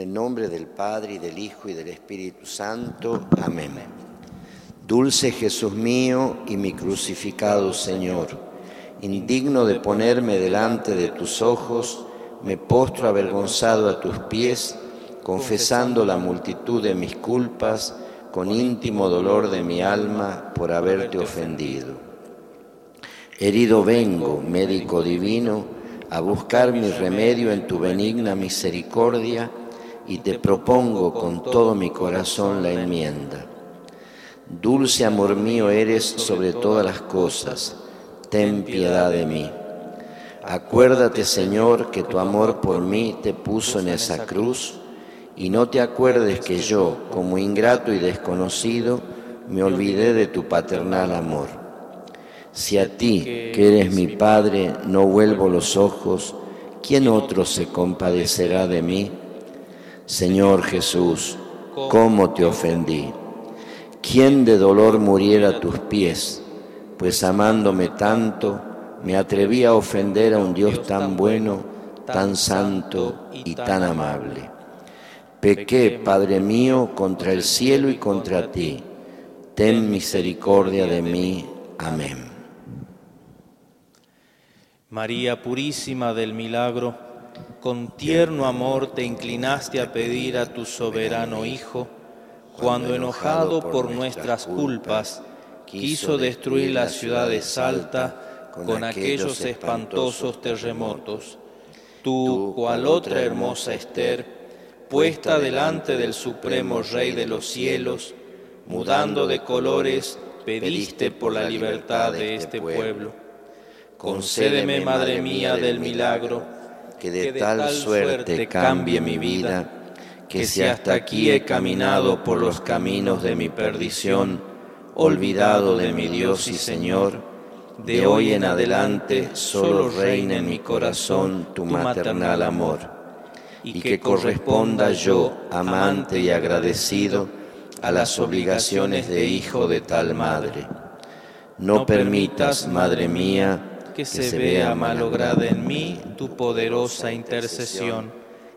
el nombre del Padre y del Hijo y del Espíritu Santo. Amén. Dulce Jesús mío y mi crucificado Señor, indigno de ponerme delante de tus ojos, me postro avergonzado a tus pies, confesando la multitud de mis culpas, con íntimo dolor de mi alma por haberte ofendido. Herido vengo, médico divino, a buscar mi remedio en tu benigna misericordia y te propongo con todo mi corazón la enmienda. Dulce amor mío eres sobre todas las cosas, ten piedad de mí. Acuérdate, Señor, que tu amor por mí te puso en esa cruz, y no te acuerdes que yo, como ingrato y desconocido, me olvidé de tu paternal amor. Si a ti, que eres mi Padre, no vuelvo los ojos, ¿quién otro se compadecerá de mí? Señor Jesús, ¿cómo te ofendí? ¿Quién de dolor muriera a tus pies? Pues amándome tanto, me atreví a ofender a un Dios tan bueno, tan santo y tan amable. Pequé, Padre mío, contra el cielo y contra ti. Ten misericordia de mí. Amén. María Purísima del Milagro, con tierno amor te inclinaste a pedir a tu soberano Hijo, cuando enojado por nuestras culpas, quiso destruir la ciudad de Salta con aquellos espantosos terremotos. Tú, cual otra hermosa Esther, puesta delante del Supremo Rey de los cielos, mudando de colores, pediste por la libertad de este pueblo. Concédeme, Madre mía del milagro, que de tal suerte cambie mi vida, que si hasta aquí he caminado por los caminos de mi perdición, olvidado de mi Dios y Señor, de hoy en adelante solo reine en mi corazón tu maternal amor, y que corresponda yo, amante y agradecido, a las obligaciones de hijo de tal madre. No permitas, Madre mía, que se vea malograda en mí tu poderosa intercesión,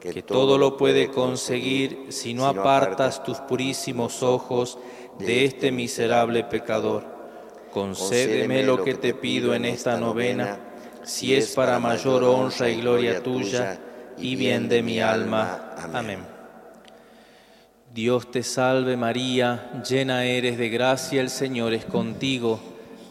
que todo lo puede conseguir si no apartas tus purísimos ojos de este miserable pecador. Concédeme lo que te pido en esta novena, si es para mayor honra y gloria tuya y bien de mi alma. Amén. Dios te salve María, llena eres de gracia, el Señor es contigo.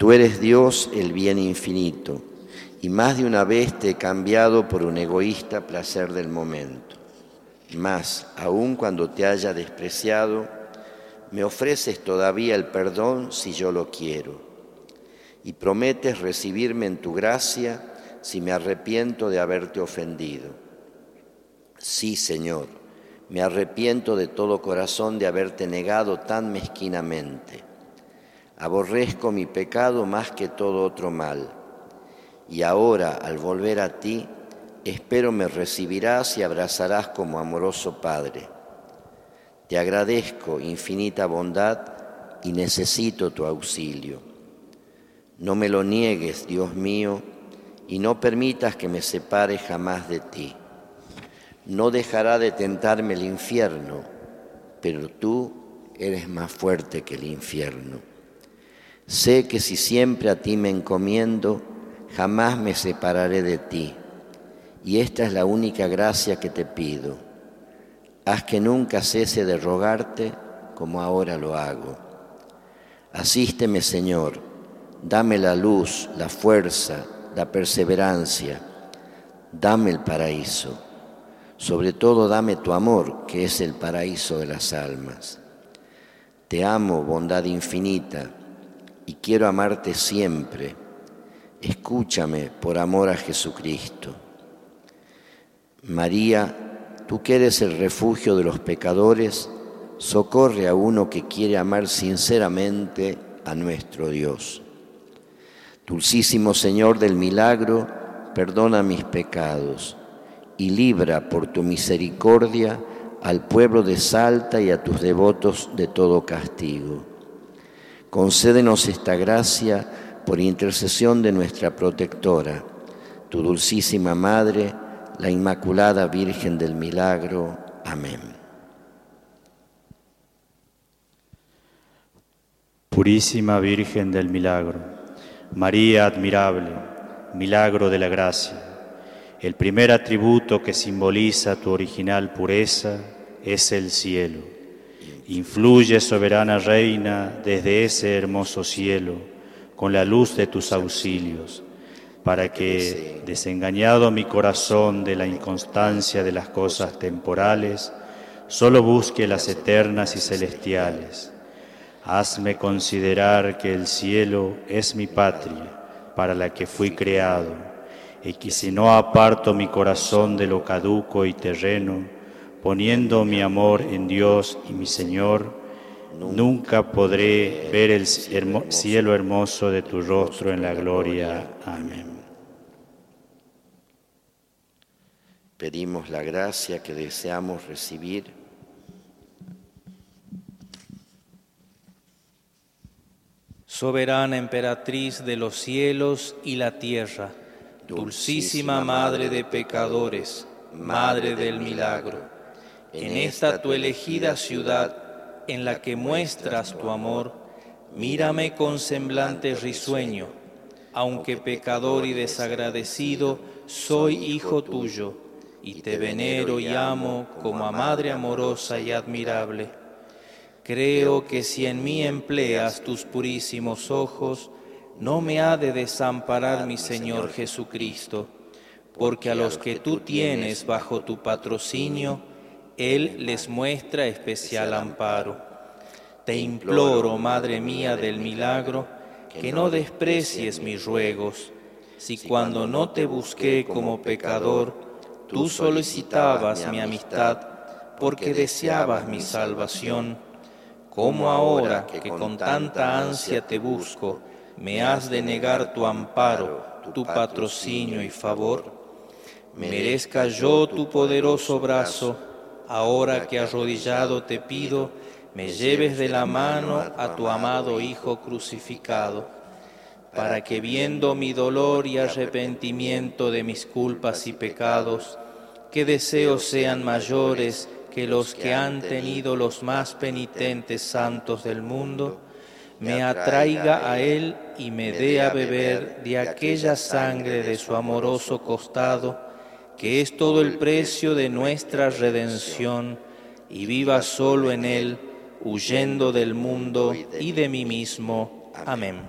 Tú eres Dios, el bien infinito, y más de una vez te he cambiado por un egoísta placer del momento. Mas, aun cuando te haya despreciado, me ofreces todavía el perdón si yo lo quiero, y prometes recibirme en tu gracia si me arrepiento de haberte ofendido. Sí, Señor, me arrepiento de todo corazón de haberte negado tan mezquinamente Aborrezco mi pecado más que todo otro mal. Y ahora, al volver a ti, espero me recibirás y abrazarás como amoroso Padre. Te agradezco infinita bondad y necesito tu auxilio. No me lo niegues, Dios mío, y no permitas que me separe jamás de ti. No dejará de tentarme el infierno, pero tú eres más fuerte que el infierno. Sé que si siempre a ti me encomiendo, jamás me separaré de ti. Y esta es la única gracia que te pido. Haz que nunca cese de rogarte como ahora lo hago. Asísteme, Señor, dame la luz, la fuerza, la perseverancia, dame el paraíso. Sobre todo dame tu amor, que es el paraíso de las almas. Te amo, bondad infinita, y quiero amarte siempre. Escúchame por amor a Jesucristo. María, tú que eres el refugio de los pecadores, socorre a uno que quiere amar sinceramente a nuestro Dios. Dulcísimo Señor del milagro, perdona mis pecados y libra por tu misericordia al pueblo de Salta y a tus devotos de todo castigo. Concédenos esta gracia por intercesión de nuestra protectora, tu dulcísima Madre, la Inmaculada Virgen del Milagro. Amén. Purísima Virgen del Milagro, María admirable, milagro de la gracia, el primer atributo que simboliza tu original pureza es el cielo. Influye, soberana reina, desde ese hermoso cielo, con la luz de tus auxilios para que, desengañado mi corazón de la inconstancia de las cosas temporales, solo busque las eternas y celestiales. Hazme considerar que el cielo es mi patria, para la que fui creado, y que si no aparto mi corazón de lo caduco y terreno, poniendo mi amor en Dios y mi Señor, nunca podré ver el cielo hermoso de tu rostro en la gloria. Amén. Pedimos la gracia que deseamos recibir. Soberana emperatriz de los cielos y la tierra, dulcísima Madre de pecadores, Madre del milagro, en esta tu elegida ciudad en la que muestras tu amor, mírame con semblante risueño, aunque pecador y desagradecido, soy hijo tuyo y te venero y amo como a Madre amorosa y admirable. Creo que si en mí empleas tus purísimos ojos, no me ha de desamparar mi Señor Jesucristo, porque a los que tú tienes bajo tu patrocinio, Él les muestra especial amparo. Te imploro, Madre mía del milagro, que no desprecies mis ruegos, si cuando no te busqué como pecador, Tú solicitabas mi amistad porque deseabas mi salvación. como ahora que con tanta ansia te busco, me has de negar tu amparo, tu patrocinio y favor? Merezca yo tu poderoso brazo, ahora que arrodillado te pido, me lleves de la mano a tu amado Hijo crucificado para que viendo mi dolor y arrepentimiento de mis culpas y pecados, que deseos sean mayores que los que han tenido los más penitentes santos del mundo, me atraiga a Él y me dé a beber de aquella sangre de su amoroso costado, que es todo el precio de nuestra redención, y viva solo en Él, huyendo del mundo y de mí mismo. Amén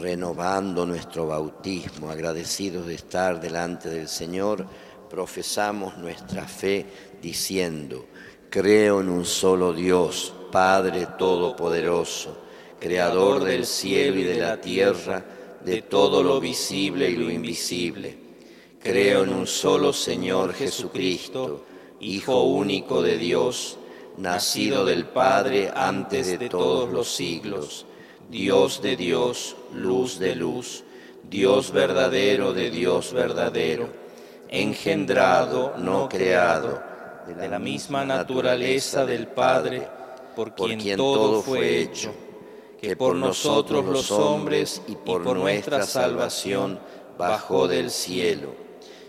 renovando nuestro bautismo, agradecidos de estar delante del Señor, profesamos nuestra fe diciendo, creo en un solo Dios, Padre Todopoderoso, Creador del cielo y de la tierra, de todo lo visible y lo invisible. Creo en un solo Señor Jesucristo, Hijo único de Dios, nacido del Padre antes de todos los siglos Dios de Dios, luz de luz, Dios verdadero de Dios verdadero, engendrado, no creado, de la misma naturaleza del Padre, por quien, todo fue hecho, que por nosotros los hombres y por nuestra salvación bajó del cielo,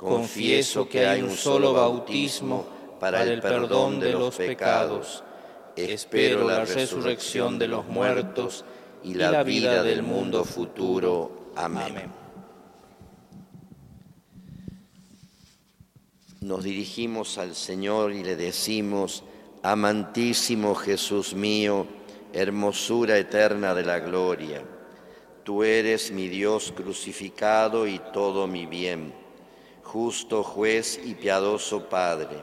Confieso que hay un solo bautismo para el perdón de los pecados. Espero la resurrección de los muertos y la vida del mundo futuro. Amén. Nos dirigimos al Señor y le decimos, Amantísimo Jesús mío, hermosura eterna de la gloria, tú eres mi Dios crucificado y todo mi bien, justo juez y piadoso Padre.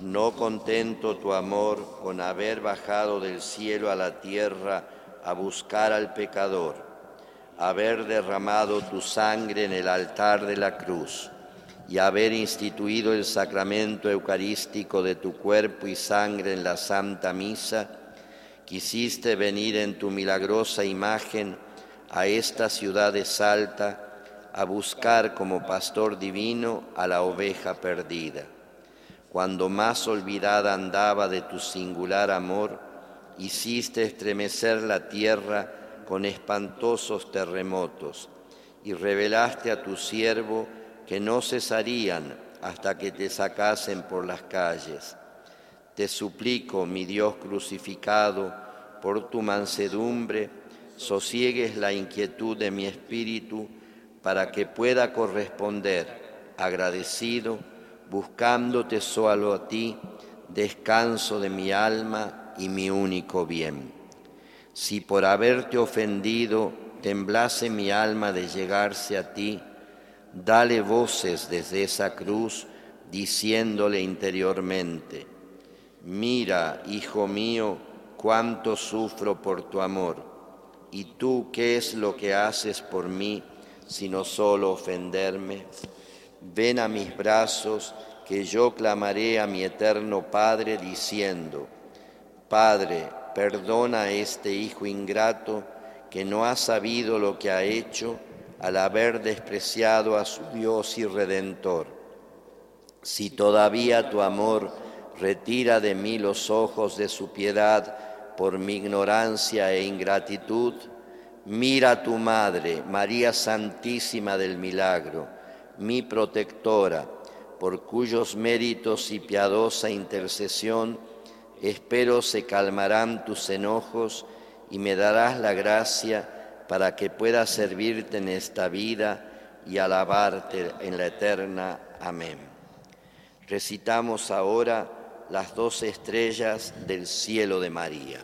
No contento tu amor con haber bajado del cielo a la tierra a buscar al pecador, haber derramado tu sangre en el altar de la cruz y haber instituido el sacramento eucarístico de tu cuerpo y sangre en la Santa Misa, quisiste venir en tu milagrosa imagen a esta ciudad de Salta a buscar como pastor divino a la oveja perdida. Cuando más olvidada andaba de tu singular amor, hiciste estremecer la tierra con espantosos terremotos y revelaste a tu siervo que no cesarían hasta que te sacasen por las calles. Te suplico, mi Dios crucificado, por tu mansedumbre, sosiegues la inquietud de mi espíritu para que pueda corresponder agradecido, buscándote solo a ti, descanso de mi alma y mi único bien. Si por haberte ofendido temblase mi alma de llegarse a ti, dale voces desde esa cruz diciéndole interiormente, mira, hijo mío, cuánto sufro por tu amor, y tú qué es lo que haces por mí, sino solo ofenderme. Ven a mis brazos, que yo clamaré a mi eterno Padre diciendo, Padre, perdona a este hijo ingrato que no ha sabido lo que ha hecho, al haber despreciado a su Dios y Redentor. Si todavía tu amor retira de mí los ojos de su piedad por mi ignorancia e ingratitud, mira a tu Madre, María Santísima del Milagro, mi protectora, por cuyos méritos y piadosa intercesión espero se calmarán tus enojos y me darás la gracia para que pueda servirte en esta vida y alabarte en la eterna. Amén. Recitamos ahora las dos estrellas del cielo de María.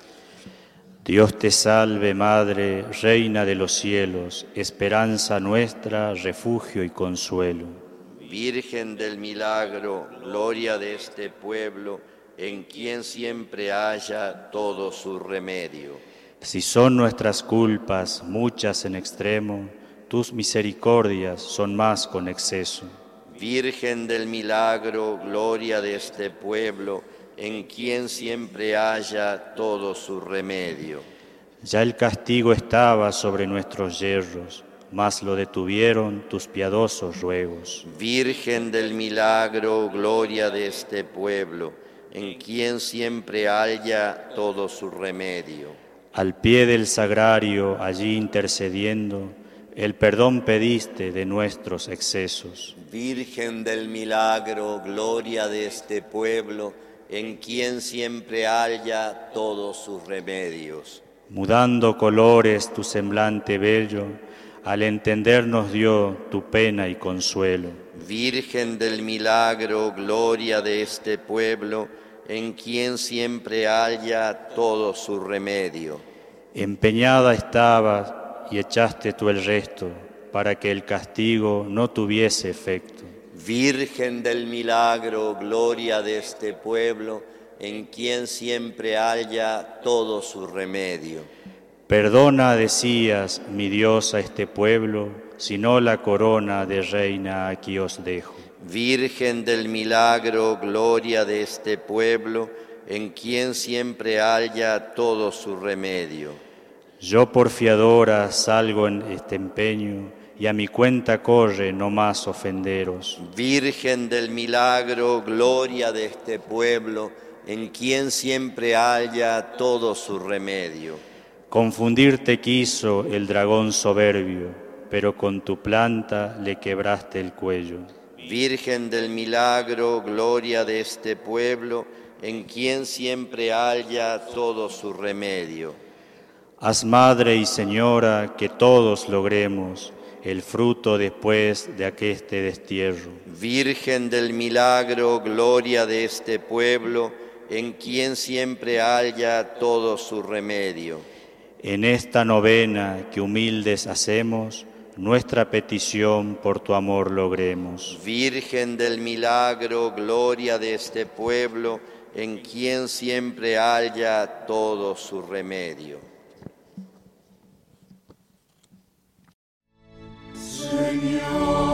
Dios te salve Madre, Reina de los cielos, esperanza nuestra, refugio y consuelo. Virgen del milagro, gloria de este pueblo, en quien siempre haya todo su remedio. Si son nuestras culpas muchas en extremo, tus misericordias son más con exceso. Virgen del milagro, gloria de este pueblo, en quien siempre haya todo su remedio. Ya el castigo estaba sobre nuestros yerros, mas lo detuvieron tus piadosos ruegos. Virgen del milagro, gloria de este pueblo, en quien siempre haya todo su remedio al pie del sagrario, allí intercediendo, el perdón pediste de nuestros excesos. Virgen del milagro, gloria de este pueblo, en quien siempre haya todos sus remedios. Mudando colores tu semblante bello, al entendernos dio tu pena y consuelo. Virgen del milagro, gloria de este pueblo, en quien siempre haya todo su remedio. Empeñada estabas y echaste tú el resto para que el castigo no tuviese efecto. Virgen del milagro, gloria de este pueblo, en quien siempre haya todo su remedio. Perdona, decías, mi Dios, a este pueblo, si no la corona de reina aquí os dejo. Virgen del milagro, gloria de este pueblo, en quien siempre haya todo su remedio. Yo por fiadora salgo en este empeño y a mi cuenta corre no más ofenderos. Virgen del milagro, gloria de este pueblo, en quien siempre haya todo su remedio. Confundirte quiso el dragón soberbio, pero con tu planta le quebraste el cuello. Virgen del milagro, gloria de este pueblo, en quien siempre haya todo su remedio. Haz madre y señora que todos logremos el fruto después de aqueste destierro. Virgen del milagro, gloria de este pueblo, en quien siempre haya todo su remedio. En esta novena que humildes hacemos, nuestra petición por tu amor logremos. Virgen del milagro, gloria de este pueblo, en quien siempre haya todo su remedio. You.